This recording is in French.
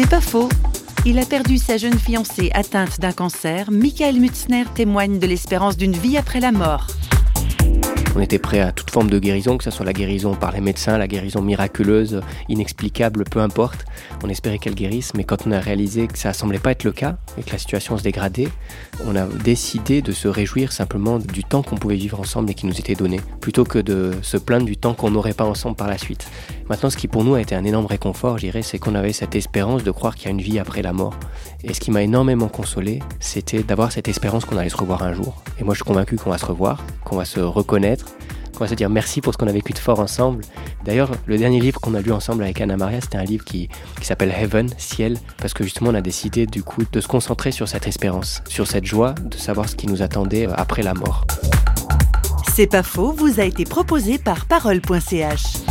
C'est pas faux. Il a perdu sa jeune fiancée atteinte d'un cancer. Michael Mutzner témoigne de l'espérance d'une vie après la mort. On était prêt à toute forme de guérison, que ce soit la guérison par les médecins, la guérison miraculeuse, inexplicable, peu importe. On espérait qu'elle guérisse, mais quand on a réalisé que ça semblait pas être le cas et que la situation se dégradait, on a décidé de se réjouir simplement du temps qu'on pouvait vivre ensemble et qui nous était donné, plutôt que de se plaindre du temps qu'on n'aurait pas ensemble par la suite. Maintenant, ce qui pour nous a été un énorme réconfort, je dirais, c'est qu'on avait cette espérance de croire qu'il y a une vie après la mort. Et ce qui m'a énormément consolé, c'était d'avoir cette espérance qu'on allait se revoir un jour. Et moi, je suis convaincu qu'on va se revoir, qu'on va se reconnaître, qu'on va se dire merci pour ce qu'on a vécu de fort ensemble. D'ailleurs, le dernier livre qu'on a lu ensemble avec Anna Maria, c'était un livre qui, qui s'appelle Heaven, Ciel, parce que justement, on a décidé du coup de se concentrer sur cette espérance, sur cette joie de savoir ce qui nous attendait après la mort. C'est pas faux, vous a été proposé par parole.ch.